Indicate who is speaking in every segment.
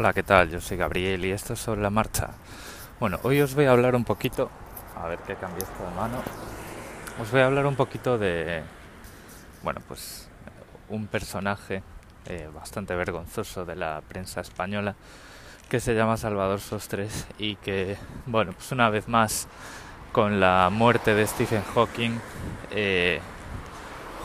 Speaker 1: Hola, ¿qué tal? Yo soy Gabriel y esto es sobre la marcha. Bueno, hoy os voy a hablar un poquito, a ver qué cambia esto de mano. Os voy a hablar un poquito de, bueno, pues un personaje eh, bastante vergonzoso de la prensa española que se llama Salvador Sostres y que, bueno, pues una vez más con la muerte de Stephen Hawking, eh,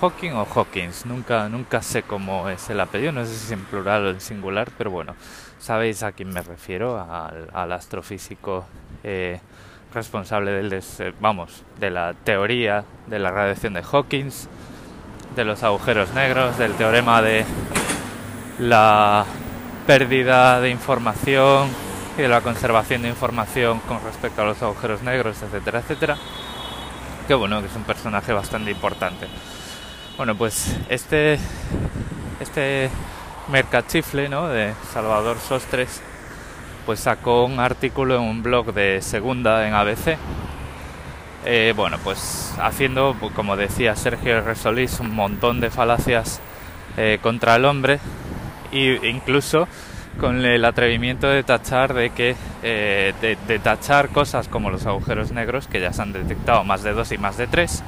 Speaker 1: Hawking o Hawkins, nunca, nunca sé cómo es el apellido, no sé si es en plural o en singular, pero bueno, sabéis a quién me refiero, al, astrofísico eh, responsable del vamos, de la teoría de la radiación de Hawkins, de los agujeros negros, del teorema de la pérdida de información y de la conservación de información con respecto a los agujeros negros, etcétera, etcétera. Que bueno, que es un personaje bastante importante. Bueno, pues este este mercachifle ¿no? de Salvador Sostres pues sacó un artículo en un blog de segunda en ABC eh, bueno pues haciendo como decía Sergio Resolís un montón de falacias eh, contra el hombre e incluso con el atrevimiento de tachar de que eh, de, tachar cosas como los agujeros negros que ya se han detectado más de dos y más de tres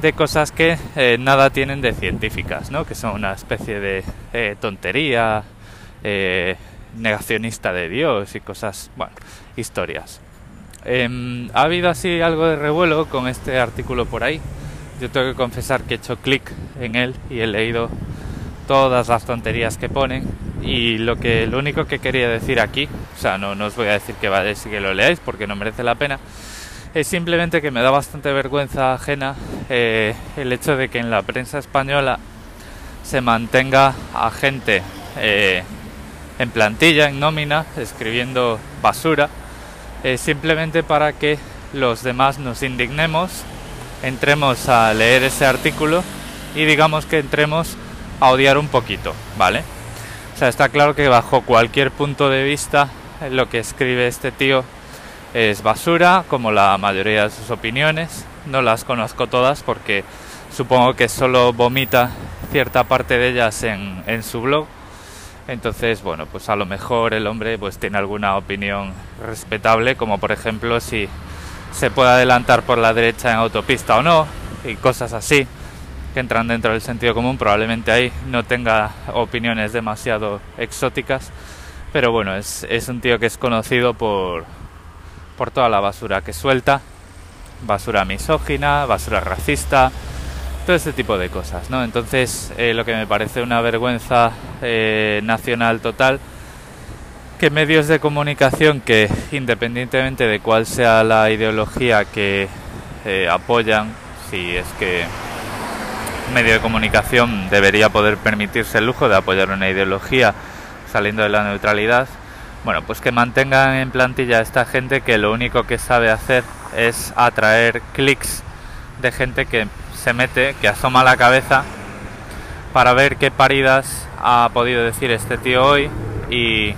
Speaker 1: de cosas que eh, nada tienen de científicas, ¿no? que son una especie de eh, tontería, eh, negacionista de Dios y cosas, bueno, historias. Em, ha habido así algo de revuelo con este artículo por ahí. Yo tengo que confesar que he hecho clic en él y he leído todas las tonterías que ponen y lo que lo único que quería decir aquí, o sea, no, no os voy a decir que que lo leáis porque no merece la pena, es simplemente que me da bastante vergüenza ajena eh, el hecho de que en la prensa española se mantenga a gente eh, en plantilla, en nómina, escribiendo basura, eh, simplemente para que los demás nos indignemos, entremos a leer ese artículo y digamos que entremos a odiar un poquito, ¿vale? O sea, está claro que bajo cualquier punto de vista lo que escribe este tío es basura, como la mayoría de sus opiniones. No las conozco todas porque supongo que solo vomita cierta parte de ellas en, en su blog. Entonces, bueno, pues a lo mejor el hombre pues tiene alguna opinión respetable, como por ejemplo si se puede adelantar por la derecha en autopista o no, y cosas así que entran dentro del sentido común. Probablemente ahí no tenga opiniones demasiado exóticas, pero bueno, es, es un tío que es conocido por, por toda la basura que suelta, basura misógina, basura racista, todo este tipo de cosas, ¿no? Entonces, eh, lo que me parece una vergüenza eh, nacional total, que medios de comunicación que, independientemente de cuál sea la ideología que eh, apoyan, si es que un medio de comunicación debería poder permitirse el lujo de apoyar una ideología saliendo de la neutralidad, bueno, pues que mantengan en plantilla a esta gente que lo único que sabe hacer es atraer clics de gente que se mete, que asoma la cabeza para ver qué paridas ha podido decir este tío hoy y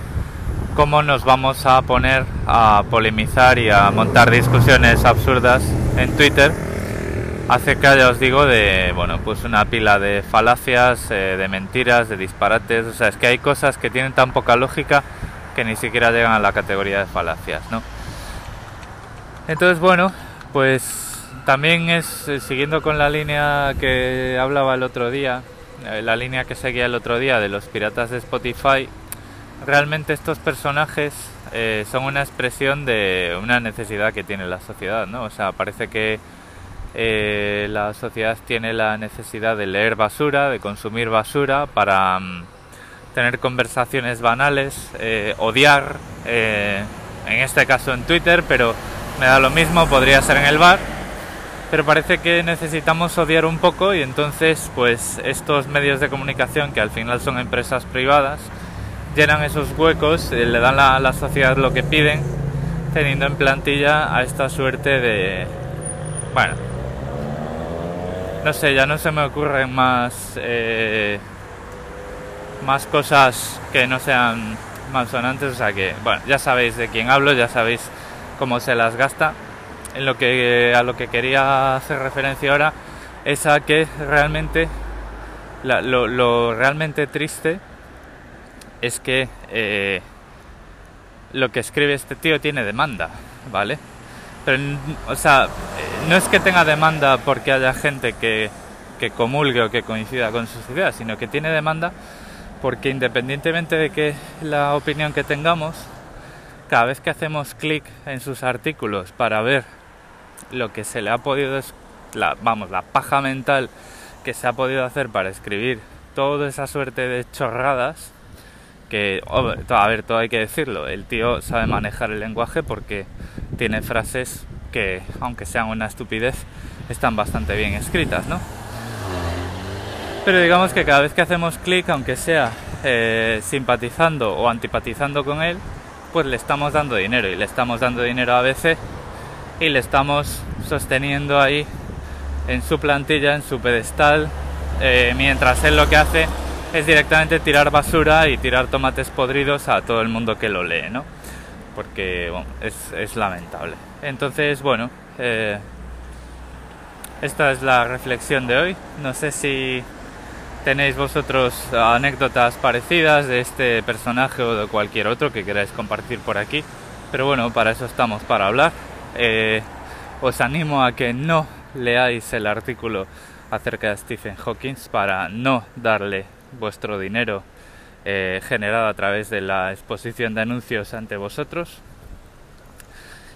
Speaker 1: cómo nos vamos a poner a polemizar y a montar discusiones absurdas en Twitter acerca, ya os digo, de bueno, pues una pila de falacias, eh, de mentiras, de disparates. O sea, es que hay cosas que tienen tan poca lógica que ni siquiera llegan a la categoría de falacias, ¿no? Entonces, bueno, pues también es eh, siguiendo con la línea que hablaba el otro día, eh, la línea que seguía el otro día de los piratas de Spotify, realmente estos personajes eh, son una expresión de una necesidad que tiene la sociedad, ¿no? O sea, parece que la sociedad tiene la necesidad de leer basura, de consumir basura para mm, tener conversaciones banales, eh, odiar, eh, en este caso en Twitter, pero me da lo mismo, podría ser en el bar, pero parece que necesitamos odiar un poco y entonces pues estos medios de comunicación que al final son empresas privadas llenan esos huecos, eh, le dan a la sociedad lo que piden, teniendo en plantilla a esta suerte de... bueno, no sé, ya no se me ocurren más más cosas que no sean malsonantes, o sea que, bueno, ya sabéis de quién hablo, ya sabéis cómo se las gasta. En lo que, a lo que quería hacer referencia ahora es a que realmente lo, realmente triste es que eh, lo que escribe este tío tiene demanda, ¿vale? Pero, o sea, no es que tenga demanda porque haya gente que, que comulgue o que coincida con sus ideas, sino que tiene demanda porque independientemente de que la opinión que tengamos, cada vez que hacemos clic en sus artículos para ver lo que se le ha podido, la, vamos, la paja mental que se ha podido hacer para escribir toda esa suerte de chorradas, que, a ver, todo hay que decirlo, el tío sabe manejar el lenguaje porque tiene frases que, aunque sean una estupidez, están bastante bien escritas, ¿no? Pero digamos que cada vez que hacemos clic, aunque sea eh, simpatizando o antipatizando con él, pues le estamos dando dinero y le estamos dando dinero a ABC y le estamos sosteniendo ahí en su plantilla, en su pedestal, eh, mientras él lo que hace es directamente tirar basura y tirar tomates podridos a todo el mundo que lo lee, ¿no? Porque es, lamentable. Entonces, bueno, eh, esta es la reflexión de hoy. No sé si tenéis vosotros anécdotas parecidas de este personaje o de cualquier otro que queráis compartir por aquí. Pero bueno, para eso estamos, para hablar. Eh, os animo a que no leáis el artículo acerca de Stephen Hawking para no darle vuestro dinero eh, generado a través de la exposición de anuncios ante vosotros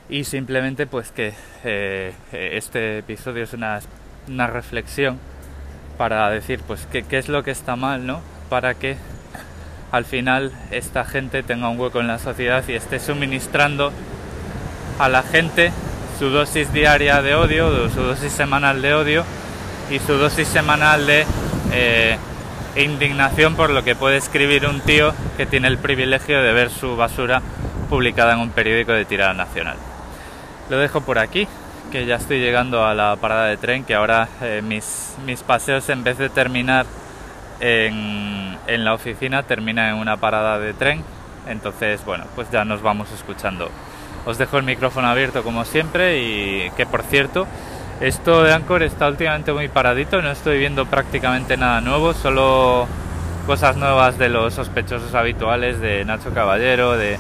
Speaker 1: y simplemente pues que eh, este episodio es una, una, reflexión para decir pues qué es lo que está mal no para que al final esta gente tenga un hueco en la sociedad y esté suministrando a la gente su dosis diaria de odio, su dosis semanal de odio y su dosis semanal de eh, indignación por lo que puede escribir un tío que tiene el privilegio de ver su basura publicada en un periódico de tirada nacional. Lo dejo por aquí, que ya estoy llegando a la parada de tren, que ahora eh, mis, mis paseos en vez de terminar en, en la oficina terminan en una parada de tren. Entonces, bueno, pues ya nos vamos escuchando os dejo el micrófono abierto como siempre y que por cierto, esto de Anchor está últimamente muy paradito, no estoy viendo prácticamente nada nuevo, solo cosas nuevas de los sospechosos habituales de Nacho Caballero, de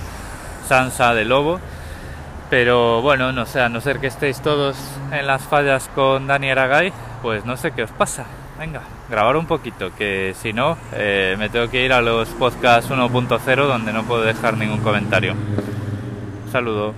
Speaker 1: Sansa, de Lobo. Pero bueno, no sé, a no ser que estéis todos en las fallas con Dani Aragay, pues no sé qué os pasa. Venga, grabar un poquito, que si no, eh, me tengo que ir a los podcasts 1.0 donde no puedo dejar ningún comentario saludo.